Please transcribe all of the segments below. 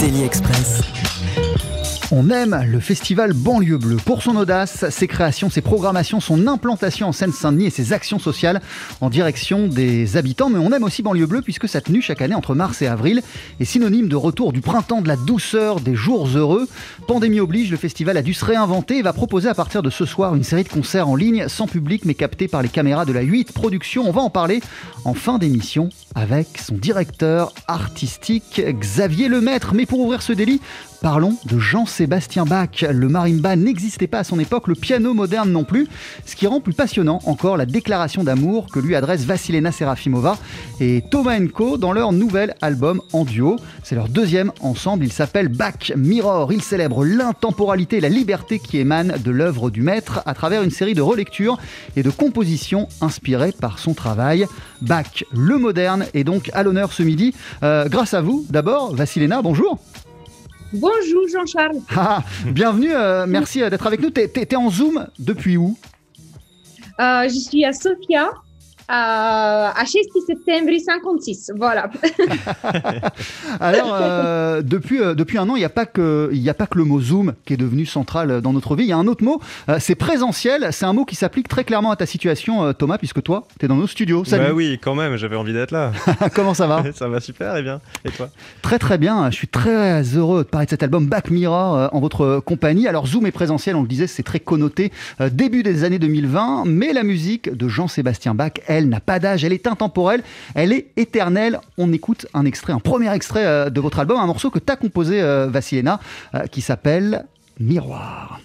Daily Express. On aime le festival Banlieue Bleue pour son audace, ses créations, ses programmations, son implantation en Seine-Saint-Denis et ses actions sociales en direction des habitants. Mais on aime aussi Banlieue Bleue puisque sa tenue chaque année entre mars et avril est synonyme de retour du printemps, de la douceur, des jours heureux. Pandémie oblige, le festival a dû se réinventer et va proposer à partir de ce soir une série de concerts en ligne sans public mais captés par les caméras de la 8 Production. On va en parler en fin d'émission avec son directeur artistique Xavier Lemaître. Mais pour ouvrir ce délit, Parlons de Jean-Sébastien Bach. Le marimba n'existait pas à son époque, le piano moderne non plus, ce qui rend plus passionnant encore la déclaration d'amour que lui adresse Vassilena Serafimova et Thomas Co dans leur nouvel album en duo. C'est leur deuxième ensemble, il s'appelle Bach Mirror. Il célèbre l'intemporalité et la liberté qui émane de l'œuvre du maître à travers une série de relectures et de compositions inspirées par son travail. Bach, le moderne, est donc à l'honneur ce midi. Euh, grâce à vous, d'abord, Vassilena, bonjour. Bonjour Jean-Charles. Ah, bienvenue, euh, merci euh, d'être avec nous. T'es en Zoom depuis où? Euh, je suis à Sofia, à, à 6 septembre 56. Voilà. Alors, euh, depuis, euh, depuis un an, il n'y a, pas que- il y a pas que le mot Zoom qui est devenu central dans notre vie. Il y a un autre mot, euh, c'est présentiel. C'est un mot qui s'applique très clairement à ta situation, euh, Thomas, puisque toi, tu es dans nos studios. Salut, Bah oui, quand même, j'avais envie d'être là. comment ça va ça va super, et bien. Et toi? Très très bien, je suis très heureux de parler de cet album Back Mirror euh, en votre compagnie. Alors Zoom est présentiel, on le disait, c'est très connoté euh, début des années 2020, mais la musique de Jean-Sébastien Bach, elle n'a pas d'âge, elle est intemporelle, elle est éternelle. On écoute un extrait, un premier extrait euh, de votre album, un morceau que tu as composé, euh, Vassilena, euh, qui s'appelle Miroir.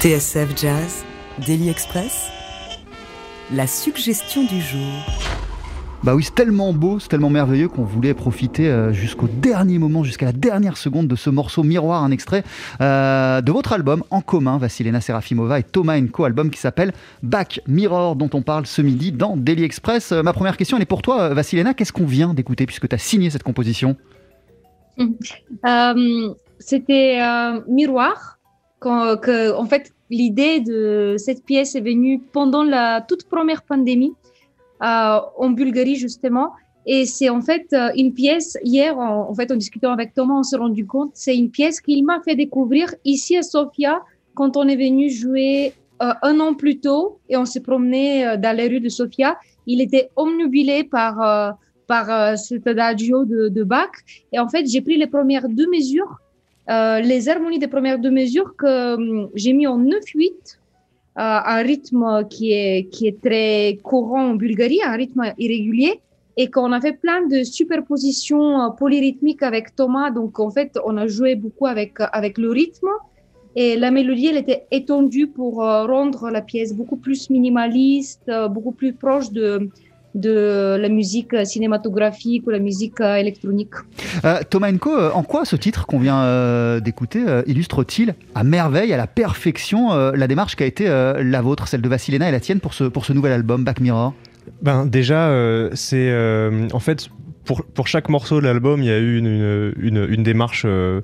TSF Jazz, Daily Express, la suggestion du jour. Bah oui, c'est tellement beau, c'est tellement merveilleux qu'on voulait profiter euh, jusqu'au dernier moment, jusqu'à la dernière seconde de ce morceau Miroir, un extrait euh, de votre album en commun, Vassilena Serafimova et Thomas Co, album qui s'appelle Back Mirror, dont on parle ce midi dans Daily Express. Euh, ma première question, elle est pour toi, Vassilena. Qu'est-ce qu'on vient d'écouter puisque tu as signé cette composition? Euh, C'était euh, Miroir. Quand, que, en fait, l'idée de cette pièce est venue pendant la toute première pandémie euh, en Bulgarie, justement. Et c'est en fait euh, une pièce, hier, en, fait, en discutant avec Thomas, on s'est rendu compte, c'est une pièce qu'il m'a fait découvrir ici à Sofia quand on est venu jouer euh, un an plus tôt et on s'est promené euh, dans les rues de Sofia. Il était omnubilé par, euh, par cet adagio de, de Bach. Et en fait, j'ai pris les premières deux mesures, les harmonies des premières deux mesures que hum, j'ai mis en 9-8 un rythme qui est, qui est très courant en Bulgarie, un rythme irrégulier, et qu'on a fait plein de superpositions polyrythmiques avec Thomas. Donc, en fait, on a joué beaucoup avec, avec le rythme. Et la mélodie, elle était étendue pour rendre la pièce beaucoup plus minimaliste, beaucoup plus proche de, de la musique cinématographique ou la musique électronique. Euh, Thomas Enko, en quoi ce titre qu'on vient euh, d'écouter euh, illustre-t-il à merveille, à la perfection, euh, la démarche qui a été euh, la vôtre, celle de Vassilena et la tienne pour ce, pour ce nouvel album, Back Mirror? Ben déjà, c'est en fait pour, chaque morceau de l'album, il y a eu une, démarche euh,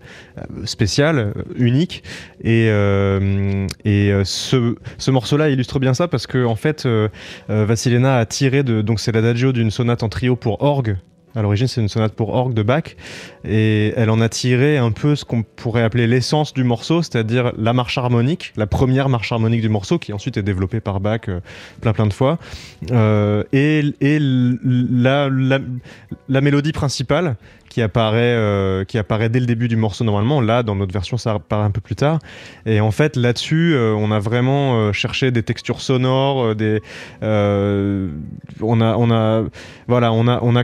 spéciale, unique. Et, euh, et ce, ce morceau-là illustre bien ça parce que, en fait, euh, Vassilena a tiré de. Donc, c'est l'adagio d'une sonate en trio pour orgue. À l'origine, c'est une sonate pour orgue de Bach, et elle en a tiré un peu ce qu'on pourrait appeler l'essence du morceau, c'est-à-dire la marche harmonique, la première marche harmonique du morceau, qui ensuite est développée par Bach euh, plein plein de fois, euh, et, la, mélodie principale qui apparaît, euh, qui apparaît dès le début du morceau normalement. Là, dans notre version, ça apparaît un peu plus tard. Et en fait, là-dessus, on a vraiment cherché des textures sonores, des, on a, on a, voilà, on a, on a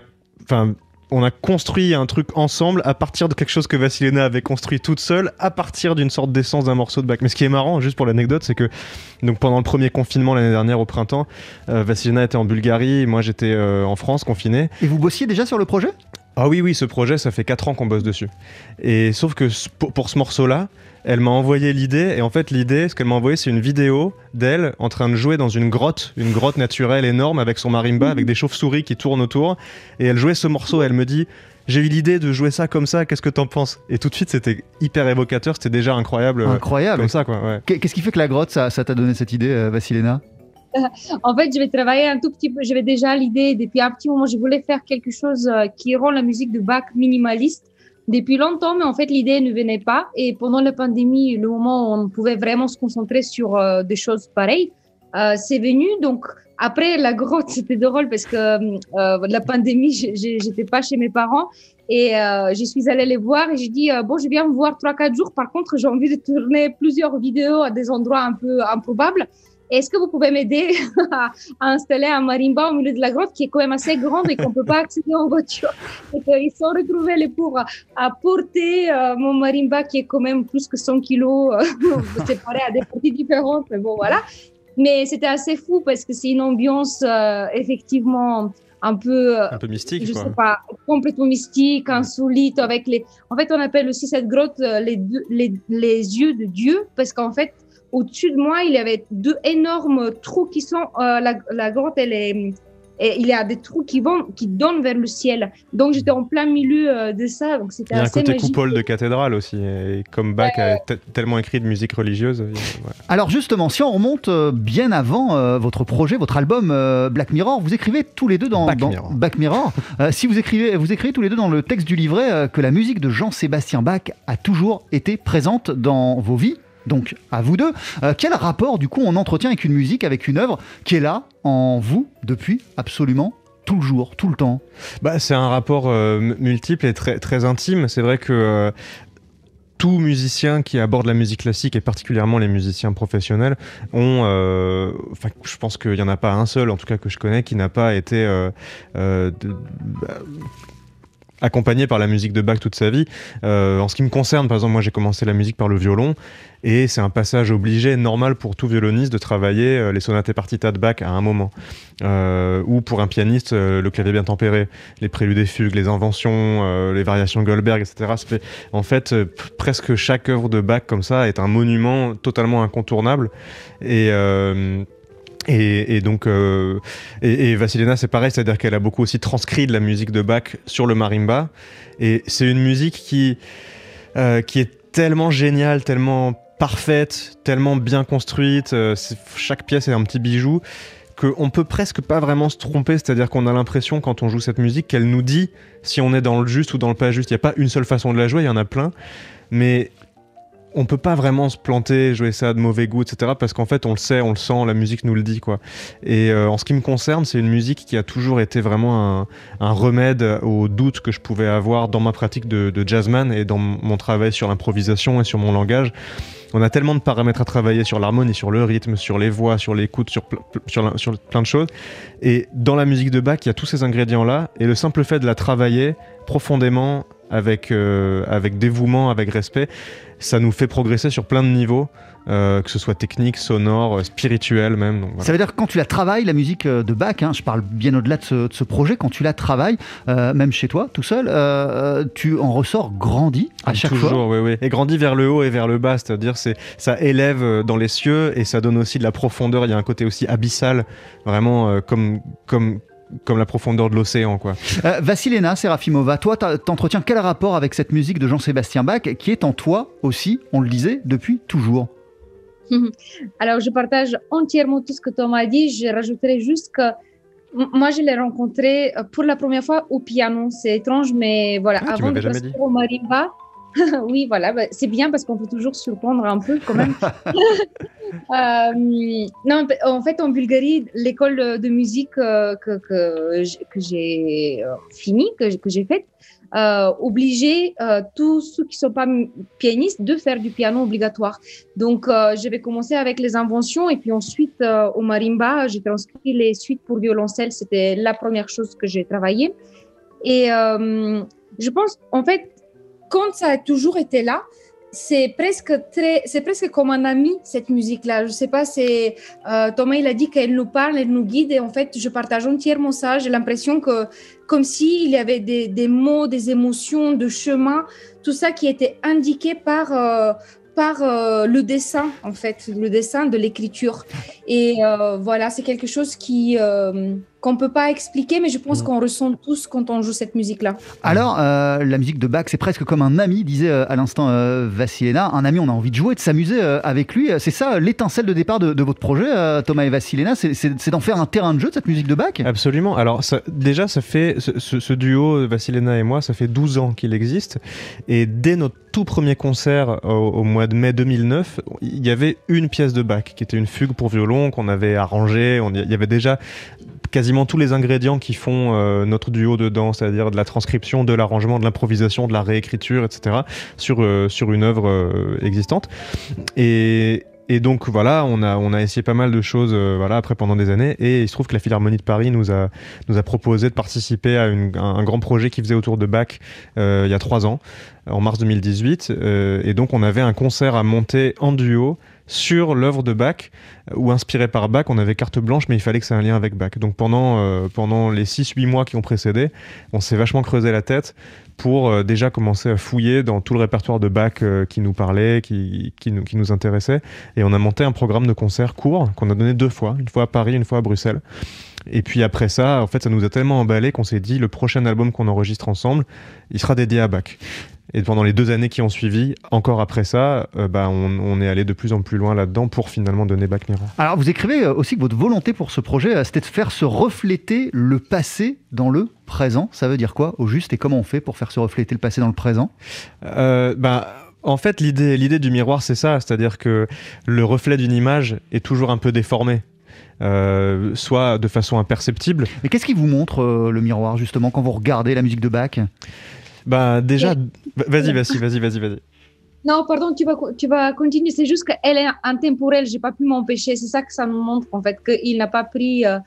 Enfin, on a construit un truc ensemble à partir de quelque chose que Vassilena avait construit toute seule, à partir d'une sorte d'essence d'un morceau de Bach. Mais ce qui est marrant, juste pour l'anecdote, c'est que donc pendant le premier confinement l'année dernière au printemps, euh, Vassilena était en Bulgarie, moi j'étais euh, en France confiné. Et vous bossiez déjà sur le projet? Ah oui, oui, ce projet, ça fait 4 ans qu'on bosse dessus. Et sauf que pour, ce morceau-là, elle m'a envoyé l'idée, et en fait, l'idée, ce qu'elle m'a envoyé, c'est une vidéo d'elle en train de jouer dans une grotte, une grotte naturelle énorme avec son marimba, mmh. avec des chauves-souris qui tournent autour. Et elle jouait ce morceau, et elle me dit j'ai eu l'idée de jouer ça comme ça, qu'est-ce que t'en penses? Et tout de suite, c'était hyper évocateur, c'était déjà incroyable. Incroyable. Comme ça, quoi. Ouais. Qu'est-ce qui fait que la grotte, ça t'a donné cette idée, euh, Vassilena en fait, je vais travailler un tout petit peu. J'avais déjà l'idée depuis un petit moment. Je voulais faire quelque chose euh, qui rend la musique de Bach minimaliste depuis longtemps, mais en fait, l'idée ne venait pas. Et pendant la pandémie, le moment où on pouvait vraiment se concentrer sur euh, des choses pareilles, euh, c'est venu. Donc, après la grotte, c'était drôle parce que la pandémie, j'étais pas chez mes parents et je suis allée les voir et j'ai dit bon, je viens me voir trois quatre jours. Par contre, j'ai envie de tourner plusieurs vidéos à des endroits un peu improbables. Est-ce que vous pouvez m'aider à, à, installer un marimba au milieu de la grotte qui est quand même assez grande et qu'on ne peut pas accéder en voiture? Et qu'ils sont retrouvés les pauvres à porter euh, mon marimba qui est quand même plus que 100 kilos, euh, séparé à des parties différentes, mais bon voilà. Mais c'était assez fou parce que c'est une ambiance euh, effectivement un peu, un peu mystique, je quoi. sais pas, complètement mystique, insolite, avec les. En fait, on appelle aussi cette grotte les, les, les yeux de Dieu parce qu'en fait, au-dessus de moi, il y avait deux énormes trous qui sont. Euh, la, la, grotte, elle est. Et il y a des trous qui vont, qui donnent vers le ciel. Donc j'étais en plein milieu euh, de ça. Donc c'était Il y a un côté magique. coupole de cathédrale aussi. Et comme Bach ouais. a tellement écrit de musique religieuse. Ouais. Alors justement, si on remonte euh, bien avant euh, votre projet, votre album euh, Black Mirror, vous écrivez tous les deux dans Back dans, Mirror. Back Mirror si vous écrivez, vous écrivez tous les deux dans le texte du livret que la musique de Jean-Sébastien Bach a toujours été présente dans vos vies donc à vous deux. Euh, quel rapport du coup on entretient avec une musique, avec une œuvre qui est là en vous depuis absolument tout le jour, tout le temps? Bah, C'est un rapport euh, multiple et très, très intime. C'est vrai que euh, tout musicien qui aborde la musique classique et particulièrement les musiciens professionnels ont, euh, je pense qu'il n'y en a pas un seul, en tout cas que je connais, qui n'a pas été bah, accompagné par la musique de Bach toute sa vie. en ce qui me concerne, par exemple, moi j'ai commencé la musique par le violon et c'est un passage obligé, normal pour tout violoniste de travailler les sonates et partitas de Bach à un moment. ou pour un pianiste, le clavier bien tempéré, les préludes et fugues, les inventions, les variations Goldberg, etc. en fait, presque chaque œuvre de Bach comme ça est un monument totalement incontournable. Et et, donc, euh, et, Vasilena, c'est pareil, c'est-à-dire qu'elle a beaucoup aussi transcrit de la musique de Bach sur le marimba. Et c'est une musique qui, euh, qui est tellement géniale, tellement parfaite, tellement bien construite. Euh, chaque pièce est un petit bijou qu'on peut presque pas vraiment se tromper, c'est-à-dire qu'on a l'impression quand on joue cette musique qu'elle nous dit si on est dans le juste ou dans le pas juste. Il n'y a pas une seule façon de la jouer, il y en a plein. Mais on peut pas vraiment se planter, jouer ça de mauvais goût, etc. Parce qu'en fait, on le sait, on le sent, la musique nous le dit, quoi. Et euh, en ce qui me concerne, c'est une musique qui a toujours été vraiment un, remède aux doutes que je pouvais avoir dans ma pratique de, jazzman et dans mon travail sur l'improvisation et sur mon langage. On a tellement de paramètres à travailler sur l'harmonie, sur le rythme, sur les voix, sur l'écoute, sur, plein de choses. Et dans la musique de Bach, il y a tous ces ingrédients-là. Et le simple fait de la travailler profondément, avec, euh, avec dévouement, avec respect, ça nous fait progresser sur plein de niveaux. Euh, que ce soit technique, sonore, euh, spirituel même. Ça veut dire que quand tu la travailles, la musique de Bach, hein, je parle bien au-delà de ce, projet, quand tu la travailles, même chez toi, tout seul, tu en ressors grandi à chaque Toujours, fois. oui, oui. Et grandi vers le haut et vers le bas, c'est-à-dire c'est ça élève dans les cieux et ça donne aussi de la profondeur. Il y a un côté aussi abyssal, vraiment comme comme comme la profondeur de l'océan. quoi. Euh, Vassilena Serafimova, toi, t'entretiens quel rapport avec cette musique de Jean-Sébastien Bach, qui est en toi aussi, on le disait, depuis toujours? Alors, je partage entièrement tout ce que Thomas a dit. Je rajouterai juste que moi, je l'ai rencontré euh, pour la première fois au piano. C'est étrange, mais voilà, ah, avant de passer au marimba, oui, voilà, bah, c'est bien parce qu'on peut toujours surprendre un peu quand même. Euh, non, en fait, en Bulgarie, l'école de musique euh, que, que, j'ai euh, fini, que, j'ai faite, euh, obligeait tous ceux qui ne sont pas pianistes de faire du piano obligatoire. Donc, je vais commencer avec les inventions et puis ensuite au marimba, j'ai transcrit les suites pour violoncelle. C'était la première chose que j'ai travaillé. Et je pense, en fait, quand ça a toujours été là, c'est presque très, c'est presque comme un ami cette musique-là. Je sais pas, c'est euh, Thomas il a dit qu'elle nous parle, elle nous guide et en fait je partage entièrement ça. J'ai l'impression que comme si il y avait des, mots, des émotions, de chemin, tout ça qui était indiqué par euh, par euh, le dessin, en fait, le dessin de l'écriture. Et voilà, c'est quelque chose qui qu'on peut pas expliquer, mais je pense mm. qu'on ressent tous quand on joue cette musique-là. Alors, la musique de Bach, c'est presque comme un ami, disait à l'instant Vassilena. Un ami, on a envie de jouer, de s'amuser avec lui. C'est ça l'étincelle de départ de, votre projet, Thomas et Vassilena, c'est d'en faire un terrain de jeu de cette musique de Bach? Absolument. Alors, ça, déjà, ça fait ce, ce duo, Vassilena et moi, ça fait 12 ans qu'il existe. Et dès notre tout premier concert au, mois de mai 2009, il y avait une pièce de Bach qui était une fugue pour violon qu'on avait arrangée. il y avait déjà quasiment tous les ingrédients qui font euh, notre duo dedans, c'est-à-dire de la transcription, de l'arrangement, de l'improvisation, de la réécriture, etc. sur euh, sur une œuvre euh, existante. Et, et donc voilà, on a, on a essayé pas mal de choses voilà, après pendant des années. Et il se trouve que la Philharmonie de Paris nous a, nous a proposé de participer à, un, grand projet qui faisait autour de Bach il y a trois ans, en mars 2018. Euh, et donc on avait un concert à monter en duo sur l'œuvre de Bach ou inspiré par Bach. On avait carte blanche, mais il fallait que ça ait un lien avec Bach. Donc pendant, pendant les 6-8 mois qui ont précédé, on s'est vachement creusé la tête pour euh, déjà commencer à fouiller dans tout le répertoire de Bach euh, qui nous parlait, qui, qui, nous, qui nous intéressait. Et on a monté un programme de concert court qu'on a donné deux fois, une fois à Paris, une fois à Bruxelles. Et puis après ça, en fait, ça nous a tellement emballé qu'on s'est dit le prochain album qu'on enregistre ensemble, il sera dédié à Bach. Et pendant les deux années qui ont suivi, encore après ça, euh, bah, on, est allé de plus en plus loin là-dedans pour finalement donner Back Mirror. Alors vous écrivez euh, aussi que votre volonté pour ce projet, euh, c'était de faire se refléter le passé dans le présent. Ça veut dire quoi au juste et comment on fait pour faire se refléter le passé dans le présent? Bah, en fait, l'idée, l'idée du miroir, c'est ça, c'est-à-dire que le reflet d'une image est toujours un peu déformé. soit de façon imperceptible. Mais qu'est-ce qui vous montre le miroir justement quand vous regardez la musique de Bach? Bah déjà, vas-y, vas-y, vas-y, vas-y, vas-y. Non, pardon, tu vas, tu vas continuer. C'est juste qu'elle est intemporelle. J'ai pas pu m'empêcher. C'est ça que ça nous montre en fait qu'il n'a pas pris euh,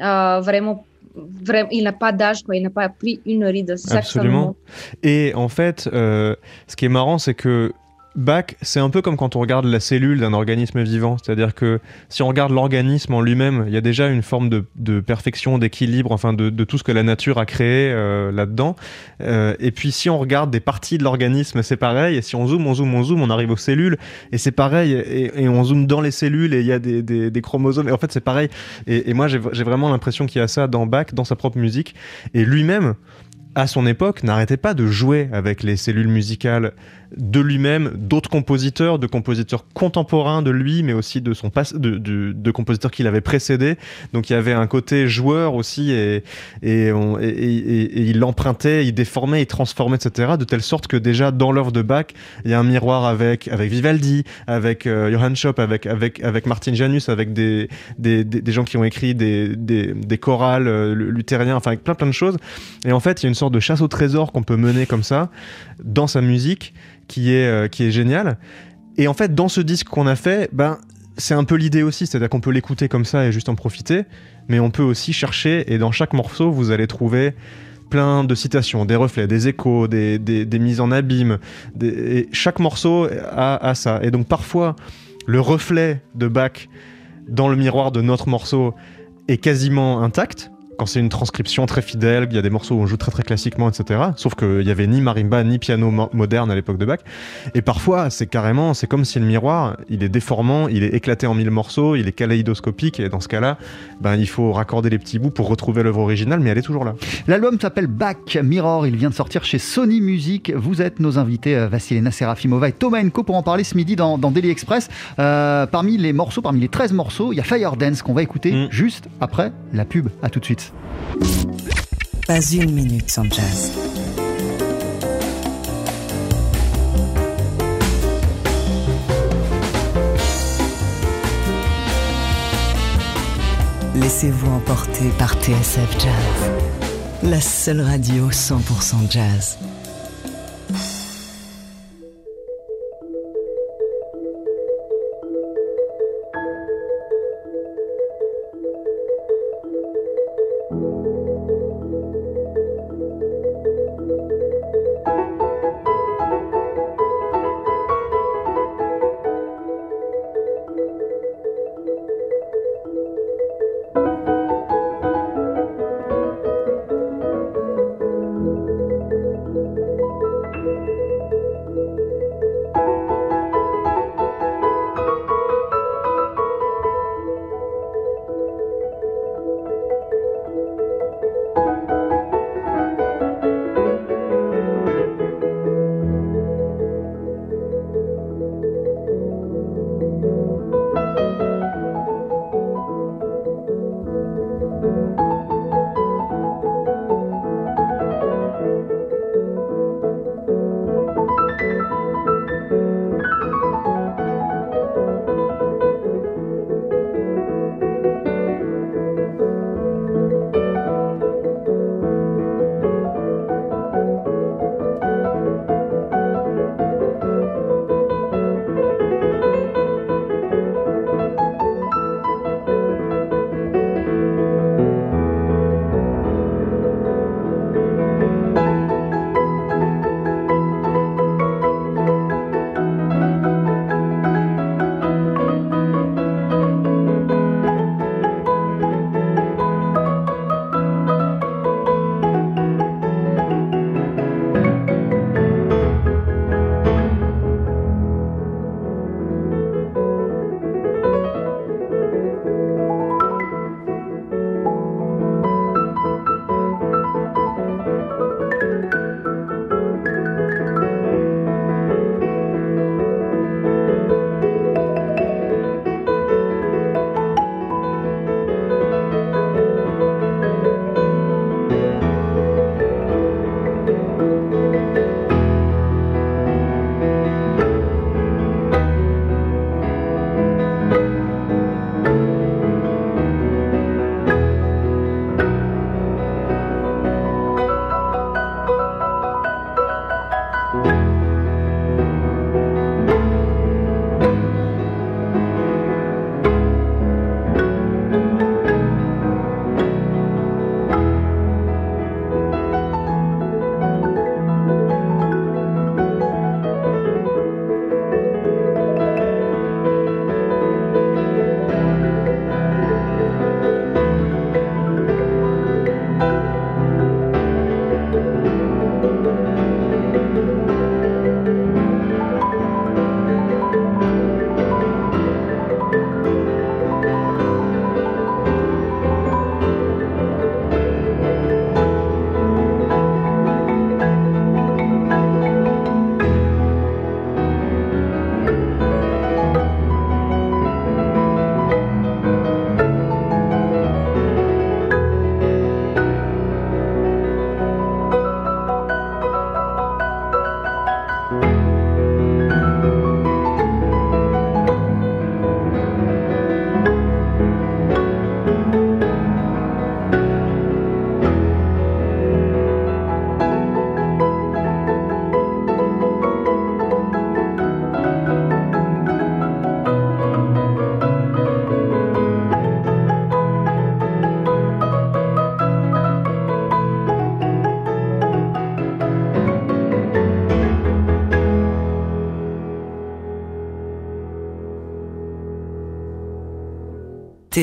euh, vraiment vraiment, il n'a pas d'âge, quoi. Il n'a pas pris une ride. Ça que ça Absolument. montre. Et en fait, euh, ce qui est marrant, c'est que Bach, c'est un peu comme quand on regarde la cellule d'un organisme vivant. C'est-à-dire que si on regarde l'organisme en lui-même, il y a déjà une forme de, perfection, d'équilibre, enfin de, tout ce que la nature a créé euh, là-dedans. Euh, et puis si on regarde des parties de l'organisme, c'est pareil. Et si on zoome, on zoome, on zoome, on arrive aux cellules. Et c'est pareil. Et, on zoome dans les cellules et il y a des, chromosomes. Et en fait, c'est pareil. Et, moi, j'ai vraiment l'impression qu'il y a ça dans Bach, dans sa propre musique. Et lui-même, à son époque, n'arrêtait pas de jouer avec les cellules musicales de lui-même, d'autres compositeurs, de compositeurs contemporains de lui, mais aussi de son de, compositeurs qui l'avaient précédé. Donc il y avait un côté joueur aussi, et, et, il empruntait, il déformait, il transformait, etc. De telle sorte que déjà dans l'œuvre de Bach, il y a un miroir avec, avec Vivaldi, avec euh, Johann Schopp, avec, avec, avec Martin Janus, avec des, des, des, des gens qui ont écrit des, des, des chorales euh, luthériens, enfin avec plein plein de choses. Et en fait, il y a une sorte de chasse au trésor qu'on peut mener comme ça dans sa musique qui est, euh, qui est géniale. Et en fait, dans ce disque qu'on a fait, ben, c'est un peu l'idée aussi, c'est-à-dire qu'on peut l'écouter comme ça et juste en profiter, mais on peut aussi chercher, et dans chaque morceau, vous allez trouver plein de citations, des reflets, des échos, des, des, des mises en abîme. des- et chaque morceau a, a ça. Et donc parfois, le reflet de Bach dans le miroir de notre morceau est quasiment intact. Quand c'est une transcription très fidèle, il y a des morceaux où on joue très très classiquement, etc. Sauf qu'il y avait ni marimba ni piano mo- moderne à l'époque de Bach. Et parfois, c'est carrément, c'est comme si le miroir, il est déformant, il est éclaté en mille morceaux, il est kaléidoscopique, et dans ce cas-là, ben, il faut raccorder les petits bouts pour retrouver l'œuvre originale, mais elle est toujours là. L'album s'appelle Back Mirror, il vient de sortir chez Sony Music. Vous êtes nos invités, euh, Vassilena Serafimova et Thomas Enko, pour en parler ce midi dans, dans Daily Express. Euh, parmi les morceaux, parmi les 13 morceaux, il y a Fire Dance qu'on va écouter Mm. juste après la pub. À tout de suite. Pas une minute sans jazz. Laissez-vous emporter par TSF Jazz, la seule radio 100% jazz.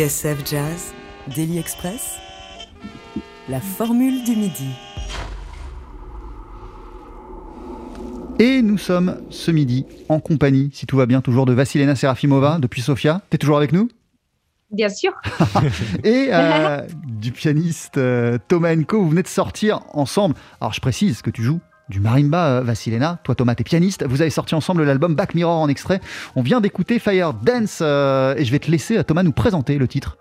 TSF Jazz, Daily Express, la formule du midi. Et nous sommes ce midi en compagnie, si tout va bien, toujours de Vassilena Serafimova depuis Sofia. T'es toujours avec nous? Bien sûr. Et euh, du pianiste euh, Thomas Enko, vous venez de sortir ensemble. Alors je précise que tu joues du marimba, euh, Vassilena. Toi, Thomas, t'es pianiste. Vous avez sorti ensemble l'album Back Mirror en extrait. On vient d'écouter Fire Dance euh, et je vais te laisser, euh, Thomas, nous présenter le titre.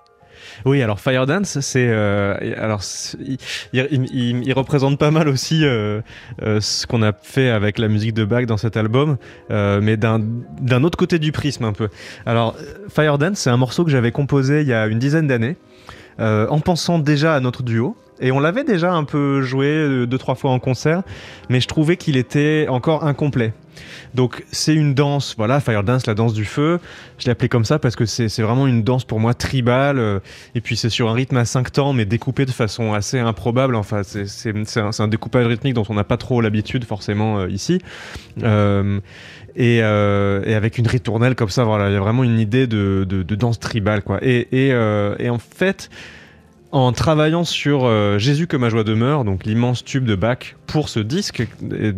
Oui, alors Fire Dance, c'est alors il, représente pas mal aussi ce qu'on a fait avec la musique de Bach dans cet album, mais d'un autre côté du prisme un peu. Alors Fire Dance, c'est un morceau que j'avais composé il y a une dizaine d'années, en pensant déjà à notre duo. Et on l'avait déjà un peu joué euh, deux trois fois en concert, mais je trouvais qu'il était encore incomplet. Donc c'est une danse, voilà, Fire Dance, la danse du feu. Je l'ai appelé comme ça parce que c'est vraiment une danse pour moi tribale. euh, et puis c'est sur un rythme à 5 temps, mais découpé de façon assez improbable. Enfin, c'est un, découpage rythmique dont on n'a pas trop l'habitude forcément euh, ici. Et, avec une ritournelle comme ça, voilà, il y a vraiment une idée de, danse tribale, quoi. Et en fait, en travaillant sur euh, Jésus que ma joie demeure, donc l'immense tube de Bach pour ce disque et-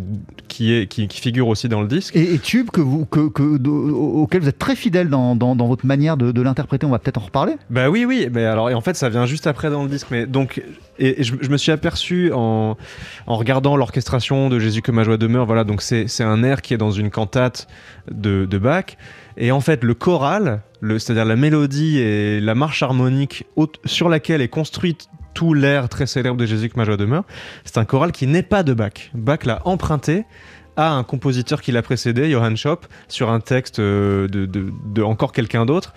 qui, est, qui, qui figure aussi dans le disque. Et, et tube que vous, que, que- de- au- auquel vous êtes très fidèle dans, dans- dans votre manière de, de l'interpréter. On va peut-être en reparler. Bah oui, oui, mais alors, et en fait, ça vient juste après dans le disque. Mais donc, et, je, je me suis aperçu en, en regardant l'orchestration de Jésus que ma joie demeure, voilà, donc c'est c'est un air qui est dans une cantate de, de Bach. Et en fait, le choral, c'est-à-dire la mélodie et la marche harmonique sur laquelle est construite tout l'air très célèbre de Jésus que ma joie demeure, c'est un choral qui n'est pas de Bach. Bach l'a emprunté à un compositeur qui l'a précédé, Johann Schopp, sur un texte euh, de encore quelqu'un d'autre.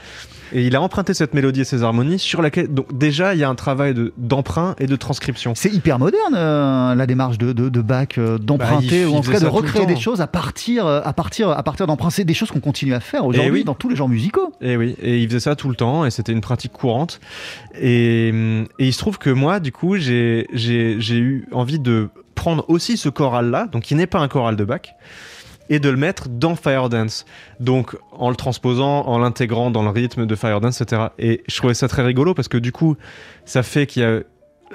Et il a emprunté cette mélodie et ces harmonies sur laquelle, donc déjà, il y a un travail de- d'emprunt et de transcription. C'est hyper moderne euh, la démarche de, de, de Bach euh, d'emprunter Bah, ou en tout cas de recréer des choses à partir, euh, à partir, à partir d'emprunts. C'est des choses qu'on continue à faire aujourd'hui oui. dans tous les genres musicaux. Et oui, et il faisait ça tout le temps, et c'était une pratique courante. Et, et il se trouve que moi, du coup, j'ai j'ai- j'ai eu envie de prendre aussi ce choral-là, donc qui n'est pas un choral de Bach, et de le mettre dans Fire Dance. Donc en le transposant, en l'intégrant dans le rythme de Fire Dance, etc. Et je trouvais ça très rigolo parce que du coup, ça fait qu'il y a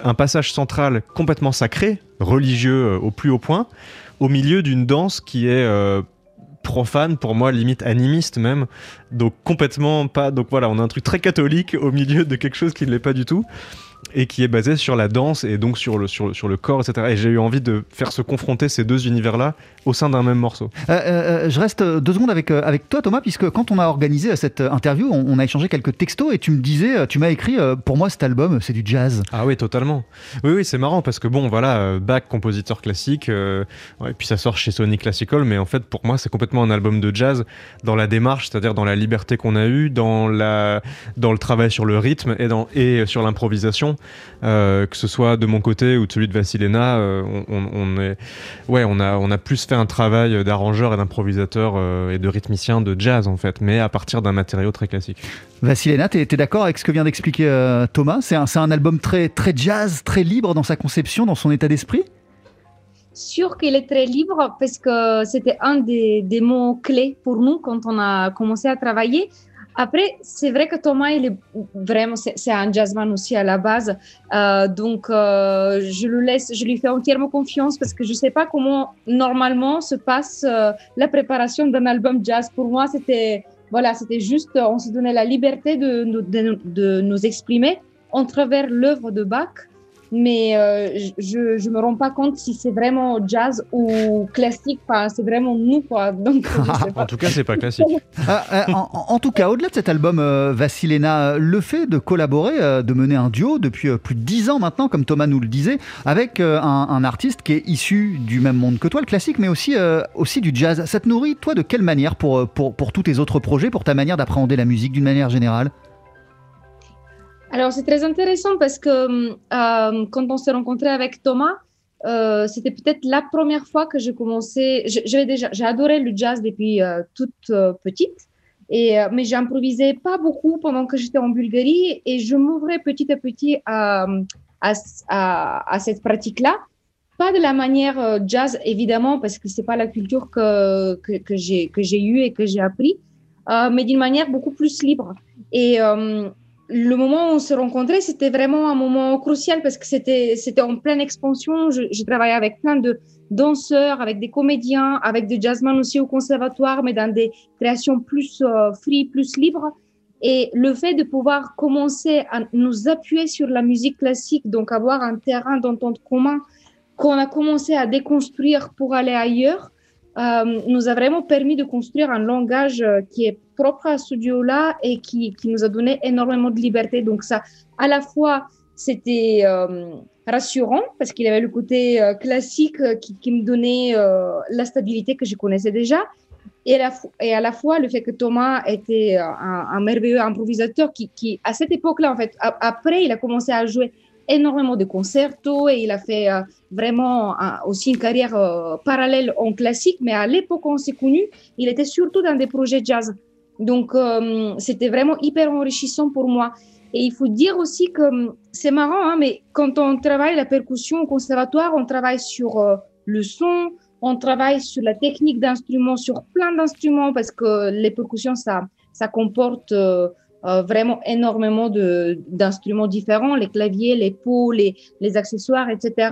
un passage central complètement sacré, religieux euh, au plus haut point, au milieu d'une danse qui est euh, profane pour moi, limite animiste même. Donc complètement pas. Donc voilà, on a un truc très catholique au milieu de quelque chose qui ne l'est pas du tout et qui est basé sur la danse et donc sur le, sur, sur le corps, etc. Et j'ai eu envie de faire se confronter ces deux univers-là au sein d'un même morceau. Euh, euh, je reste deux secondes avec, euh, avec toi, Thomas, puisque quand on a organisé cette euh, interview, on, on a échangé quelques textos et tu me disais, euh, tu m'as écrit, euh, pour moi, cet album, c'est du jazz. Ah oui, totalement. Oui, oui, c'est marrant parce que bon, voilà, euh, Bach, compositeur classique, euh, et puis ça sort chez Sony Classical, mais en fait, pour moi, c'est complètement un album de jazz dans la démarche, c'est-à-dire dans la liberté qu'on a eue, dans, la, dans le travail sur le rythme et, dans, et sur l'improvisation, euh, que ce soit de mon côté ou de celui de Vassilena, euh, on, est, ouais, on a, on a plus fait un travail d'arrangeur et d'improvisateur euh, et de rythmicien de jazz en fait, mais à partir d'un matériau très classique. Vassilena, t'es es, d'accord avec ce que vient d'expliquer euh, Thomas? C'est un, c'est un album très, très jazz, très libre dans sa conception, dans son état d'esprit? Sûr qu'il est très libre parce que c'était un des, des mots clés pour nous quand on a commencé à travailler. Après, c'est vrai que Thomas, il est vraiment, c'est un jazzman aussi à la base. Euh, donc, euh, je le laisse, je lui fais entièrement confiance parce que je ne sais pas comment normalement se passe euh, la préparation d'un album jazz. Pour moi, c'était voilà, c'était juste, on se donnait la liberté de, de nous exprimer en travers l'œuvre de Bach mais euh, je je me rends pas compte si c'est vraiment jazz ou classique. Enfin, c'est vraiment nous quoi. Donc. En tout cas, c'est pas classique. Euh, euh, en, tout cas, au-delà de cet album, euh, Vassilena, euh, le fait de collaborer, euh, de mener un duo depuis euh, plus de dix ans maintenant, comme Thomas nous le disait, avec euh, un, un artiste qui est issu du même monde que toi, le classique, mais aussi, euh, aussi du jazz. Ça te nourrit, toi, de quelle manière pour, pour, pour tous tes autres projets, pour ta manière d'appréhender la musique d'une manière générale? Alors c'est très intéressant parce que euh, quand on s'est rencontré avec Thomas, euh, c'était peut-être la première fois que j'ai commencé. J'avais j'ai adoré le jazz depuis euh, toute petite. Et, mais j'improvisais pas beaucoup pendant que j'étais en Bulgarie et je m'ouvrais petit à petit à, à, cette pratique-là. Pas de la manière jazz, évidemment, parce que c'est pas la culture que, que, j'ai que j'ai eue et que j'ai appris, mais d'une manière beaucoup plus libre. Et, le moment où on s'est rencontrés, c'était vraiment un moment crucial parce que c'était c'était en pleine expansion. Je, je, travaillais avec plein de danseurs, avec des comédiens, avec des jazzmen aussi au conservatoire, mais dans des créations plus euh, free, plus libres. Et le fait de pouvoir commencer à nous appuyer sur la musique classique, donc avoir un terrain d'entente commun qu'on a commencé à déconstruire pour aller ailleurs, euh, nous a vraiment permis de construire un langage euh, qui est propre à ce studio-là et qui, qui, nous a donné énormément de liberté. Donc ça, à la fois, c'était euh, rassurant parce qu'il avait le côté euh, classique euh, qui, qui, me donnait la stabilité que je connaissais déjà. Et, la, et, à la fois, le fait que Thomas était un, merveilleux improvisateur qui, qui à cette époque-là, en fait, après, il a commencé à jouer énormément de concertos et il a fait vraiment aussi une carrière parallèle en classique. Mais à l'époque où on s'est connus, il était surtout dans des projets jazz. Donc, euh, c'était vraiment hyper enrichissant pour moi. Et il faut dire aussi que c'est marrant, hein, mais quand on travaille la percussion au conservatoire, on travaille sur le son, on travaille sur la technique d'instruments, sur plein d'instruments, parce que les percussions, ça, ça comporte euh, vraiment énormément d'instruments différents, les claviers, les pots, les, les accessoires, etc.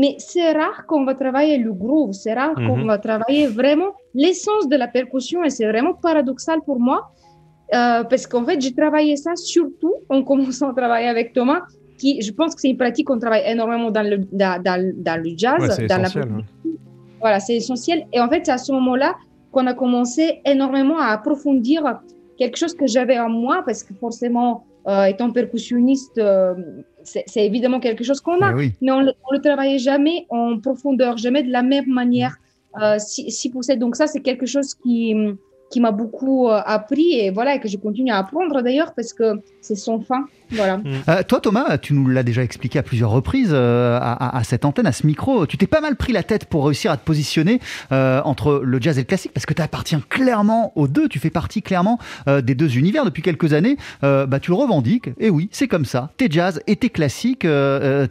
Mais c'est rare qu'on va travailler le groove, c'est rare qu'on Mhm. va travailler vraiment l'essence de la percussion et c'est vraiment paradoxal pour moi euh, parce qu'en fait, j'ai travaillé ça surtout en commençant à travailler avec Thomas, qui, je pense que c'est une pratique qu'on travaille énormément dans le, dans, dans, dans le jazz, Ouais, c'est dans la essentiel, voilà, c'est essentiel. Et en fait, c'est à ce moment-là qu'on a commencé énormément à approfondir quelque chose que j'avais en moi, parce que forcément, euh, étant percussionniste, euh, c'est évidemment quelque chose qu'on a, Eh oui. mais on ne le travaillait jamais en profondeur, jamais de la même manière, euh, si, si poussé. Donc ça, c'est quelque chose qui, qui m'a beaucoup euh, appris et voilà, et que je continue à apprendre d'ailleurs, parce que c'est sans fin. Voilà. Euh, toi, Thomas, tu nous l'as déjà expliqué à plusieurs reprises euh, à, cette antenne, à ce micro. Tu t'es pas mal pris la tête pour réussir à te positionner euh, entre le jazz et le classique parce que tu appartiens clairement aux deux. Tu fais partie clairement euh, des deux univers depuis quelques années. Euh, bah, tu le revendiques. Et oui, c'est comme ça. T'es jazz et t'es classique.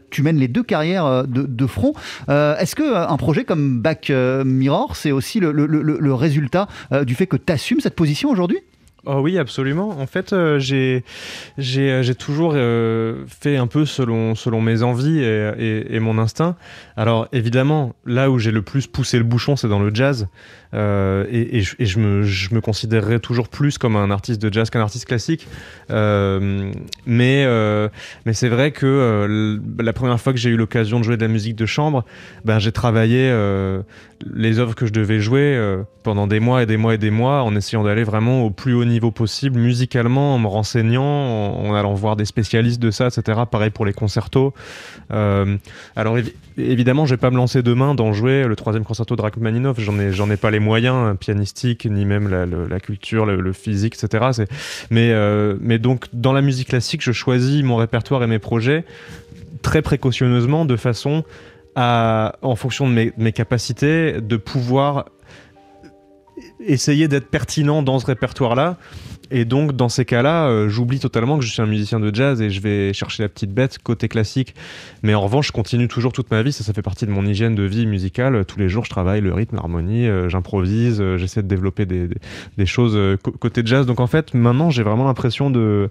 tu mènes les deux carrières de, de front. Euh, Est-ce que un projet comme Back Mirror, c'est aussi le, le- le- le résultat euh, du fait que tu assumes cette position aujourd'hui? Oh oui, absolument. En fait, euh, j'ai j'ai euh, toujours euh, fait un peu selon selon mes envies et, et mon instinct. Alors évidemment, là où j'ai le plus poussé le bouchon, c'est dans le jazz. Euh, et, je, me je toujours plus comme un artiste de jazz qu'un artiste classique. Euh, mais euh, mais c'est vrai que la première fois que j'ai eu l'occasion de jouer de la musique de chambre, ben j'ai travaillé les œuvres que je devais jouer pendant des mois et des mois et des mois en essayant d'aller vraiment au plus haut niveau possible musicalement, en me renseignant, en, allant voir des spécialistes de ça, etc. Pareil pour les concertos. Alors évi- évidemment, je vais pas me lancer demain d'en jouer le troisième concerto de Rachmaninoff. J'en ai, ai pas les moyens hein, pianistiques ni même la, culture, le, physique, etc. Mais, euh, mais donc dans la musique classique, je choisis mon répertoire et mes projets très précautionneusement de façon à, en fonction de mes, mes capacités, de pouvoir essayer d'être pertinent dans ce répertoire-là. Et donc, dans ces cas-là, euh, j'oublie totalement que je suis un musicien de jazz et je vais chercher la petite bête côté classique. Mais en revanche, je continue toujours toute ma vie. Ça, ça fait partie de mon hygiène de vie musicale. Tous les jours, je travaille le rythme, l'harmonie, euh, j'improvise, euh, j'essaie de développer des, des, des choses côté jazz. Donc, en fait, maintenant, j'ai vraiment l'impression de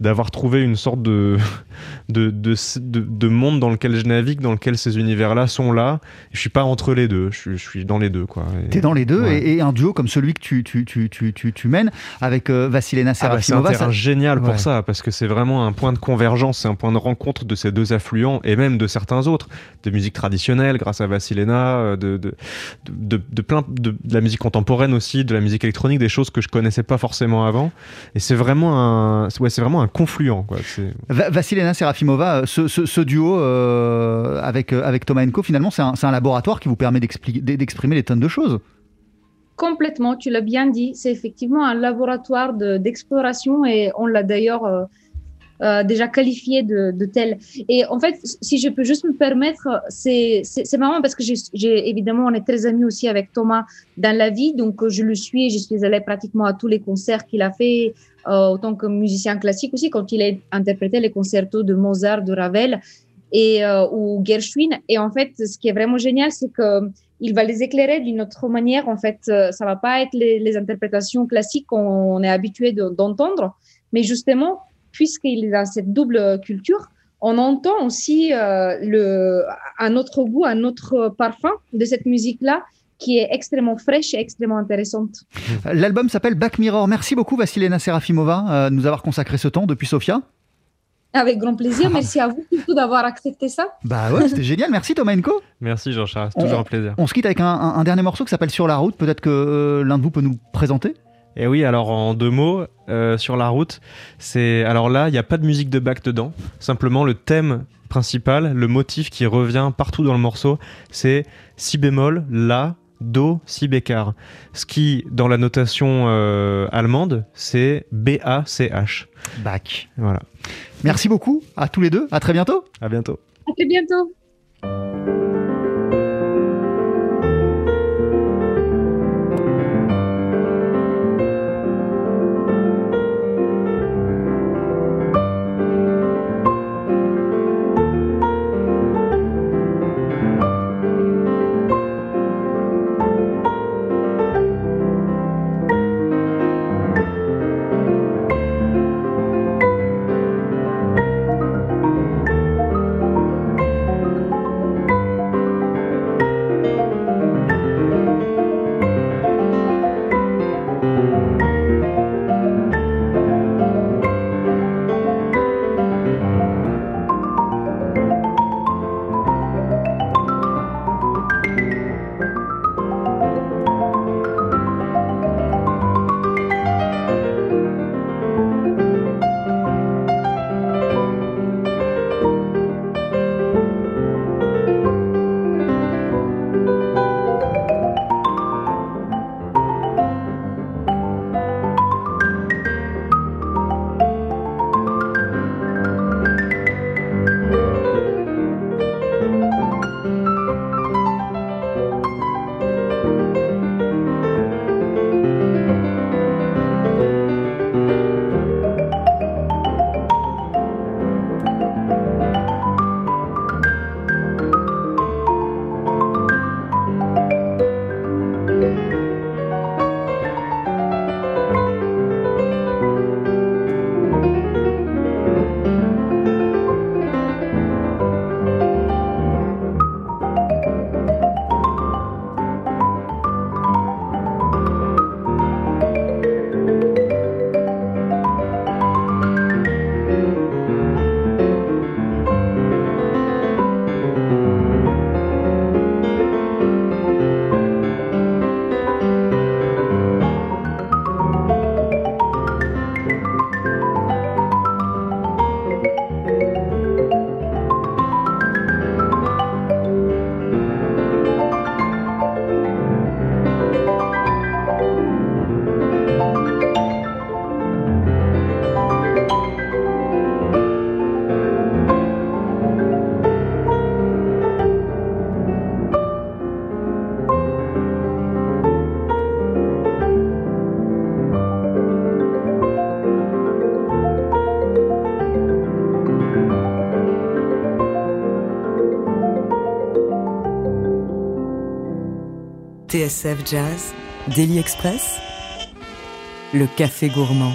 d'avoir trouvé une sorte de de, de, de, de monde dans lequel je navigue, dans lequel ces univers-là sont là. Je suis pas entre les deux. Je suis, je suis dans les deux, quoi. T'es dans les deux Ouais. et, et un duo comme celui que tu, tu, tu, tu, tu mènes avec Vassilena Ah bah, c'est un terrain génial pour Ouais. ça, parce que c'est vraiment un point de convergence, c'est un point de rencontre de ces deux affluents, et même de certains autres, des musiques traditionnelles, grâce à Vassilena, euh, de, de, de, de, de plein de, de la musique contemporaine aussi, de la musique électronique, des choses que je connaissais pas forcément avant. Et c'est vraiment un, ouais, c'est vraiment un confluent, quoi. Vassilena Serafimova, euh, ce, ce, ce duo euh, avec, avec Thomas Enko, finalement, c'est un, c'est un laboratoire qui vous permet d'exprimer des tonnes de choses. Complètement, tu l'as bien dit. C'est effectivement un laboratoire de- d'exploration et on l'a d'ailleurs euh, euh, déjà qualifié de, tel. Et en fait, si je peux juste me permettre, c'est marrant parce que j'ai évidemment, on est très amis aussi avec Thomas dans la vie, donc euh, je le suis, je suis allée pratiquement à tous les concerts qu'il a fait, euh, autant que musicien classique aussi, quand il a interprété les concertos de Mozart, de Ravel et ou Gershwin. Et en fait, ce qui est vraiment génial, c'est que il va les éclairer d'une autre manière. En fait, euh, ça va pas être les, interprétations classiques qu'on est habitué de- d'entendre, mais justement, puisqu'il est dans cette double culture, on entend aussi euh, un autre goût, un autre parfum de cette musique-là qui est extrêmement fraîche et extrêmement intéressante. L'album s'appelle Back Mirror. Merci beaucoup Vassilena Serafimova euh, de nous avoir consacré ce temps depuis Sofia. Avec grand plaisir. Merci à vous surtout d'avoir accepté ça. Bah ouais, c'était génial. Merci Thomas Enco. Merci Jean-Charles, c'est toujours un plaisir. On se quitte avec un, un dernier morceau qui s'appelle Sur la route. Peut-être que euh, l'un de vous peut nous présenter et oui, alors en deux mots, euh, sur la route, c'est alors là, il n'y a pas de musique de bac dedans. Simplement, le thème principal, le motif qui revient partout dans le morceau, c'est si bémol, la, do, si bécard. Ce qui, dans la notation euh, allemande, c'est B-A-C-H. Bac. Voilà. Merci beaucoup à tous les deux. À très bientôt. À bientôt. À très bientôt. TSF Jazz, Daily Express, le café gourmand.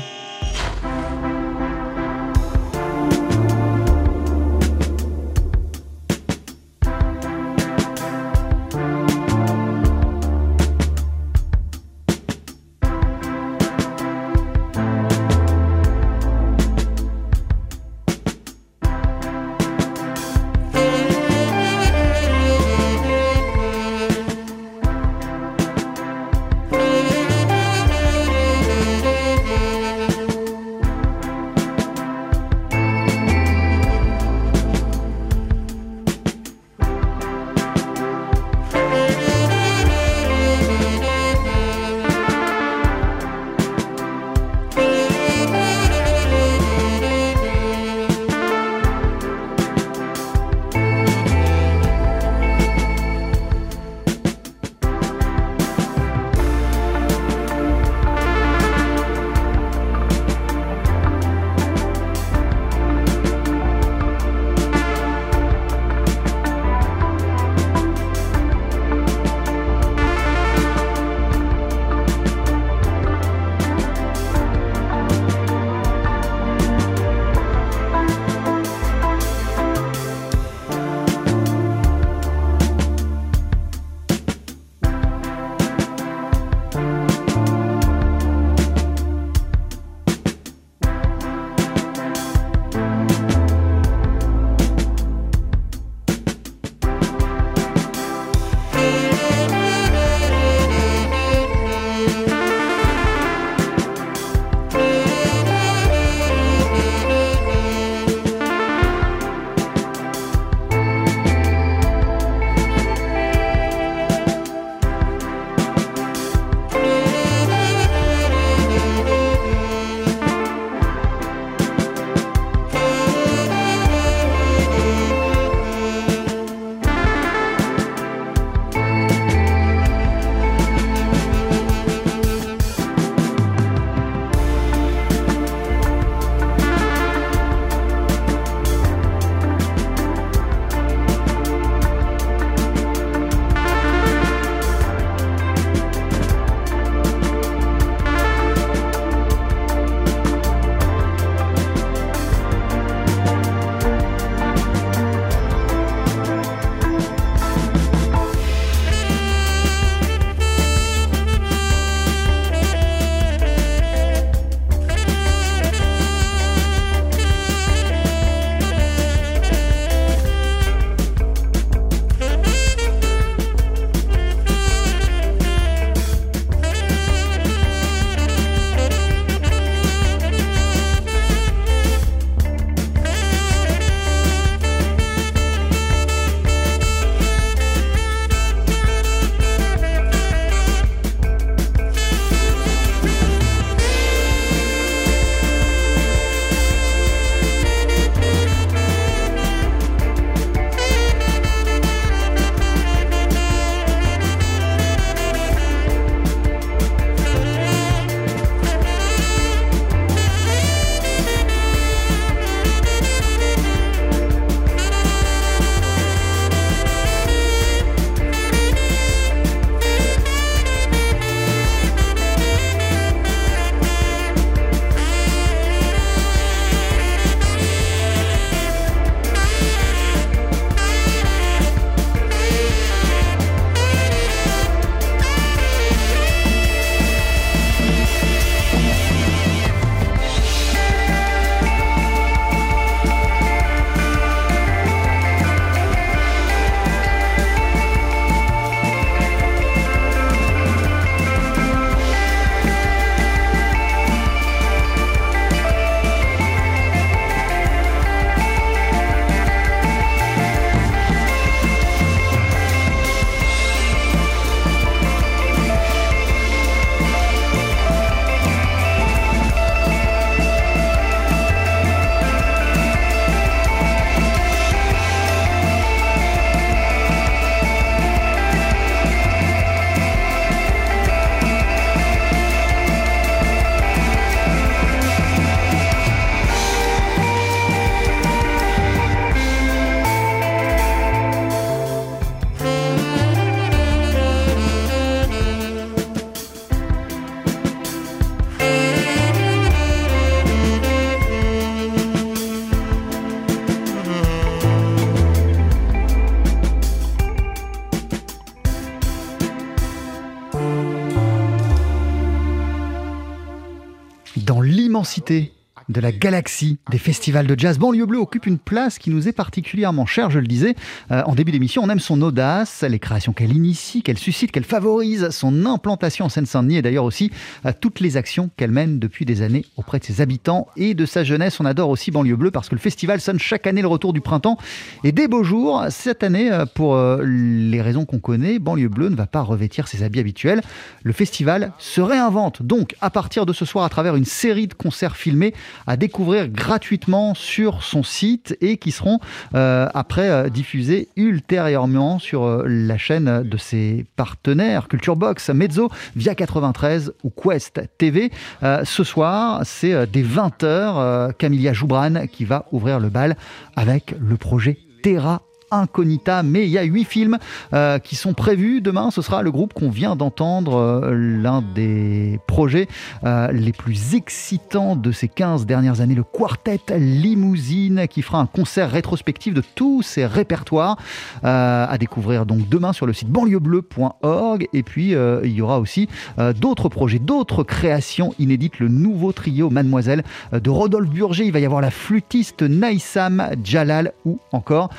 Dans l'immensité de la galaxie des festivals de jazz. Banlieue Bleue occupe une place qui nous est particulièrement chère, je le disais euh, en début d'émission. On aime son audace, les créations qu'elle initie, qu'elle suscite, qu'elle favorise, son implantation en Seine-Saint-Denis et d'ailleurs aussi euh, toutes les actions qu'elle mène depuis des années auprès de ses habitants et de sa jeunesse. On adore aussi Banlieue Bleue parce que le festival sonne chaque année le retour du printemps et des beaux jours. Cette année, euh, pour les raisons qu'on connaît, Banlieue Bleue ne va pas revêtir ses habits habituels. Le festival se réinvente donc à partir de ce soir à travers une série de concerts filmés à découvrir gratuitement sur son site et qui seront euh, après euh, diffusés ultérieurement sur euh, la chaîne de ses partenaires Culture Box, Mezzo, Via 93 ou Quest TV. ce soir, c'est dès 20h, Camilla Joubran qui va ouvrir le bal avec le projet Terra Incognita, mais il y a huit films euh, qui sont prévus. Demain, ce sera le groupe qu'on vient d'entendre, euh, l'un des projets euh, les plus excitants de ces 15 dernières années, le Quartet Limousine, qui fera un concert rétrospectif de tous ses répertoires à découvrir donc demain sur le site banlieuebleu.org. Et puis, il y aura aussi d'autres projets, d'autres créations inédites. Le nouveau trio Mademoiselle de Rodolphe Burger. Il va y avoir la flûtiste Naïsam Jalal ou encore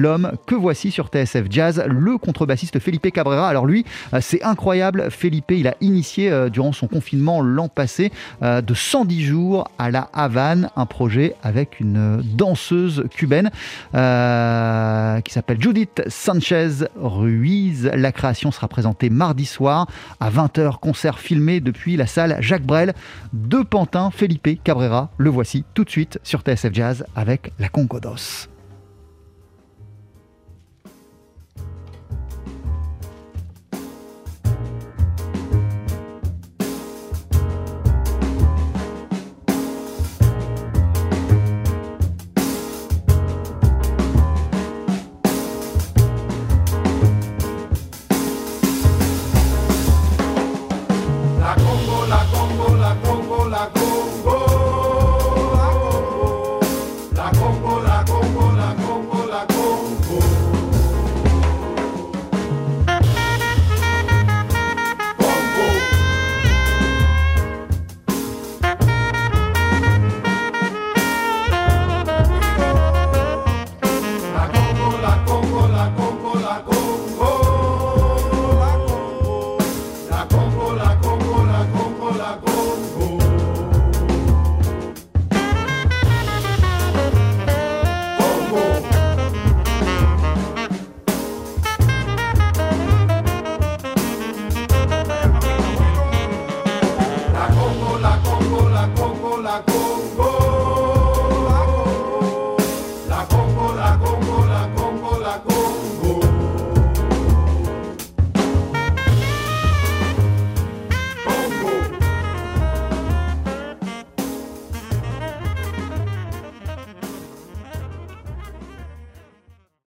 l'homme que voici sur TSF Jazz, le contrebassiste Felipe Cabrera. Alors lui, euh, c'est incroyable. Felipe, il a initié euh, durant son confinement l'an passé euh, de 110 jours à la Havane, un projet avec une danseuse cubaine qui s'appelle Judith Sanchez Ruiz. La création sera présentée mardi soir à 20h, concert filmé depuis la salle Jacques Brel de Pantin. Felipe Cabrera, le voici tout de suite sur TSF Jazz avec la Concodos.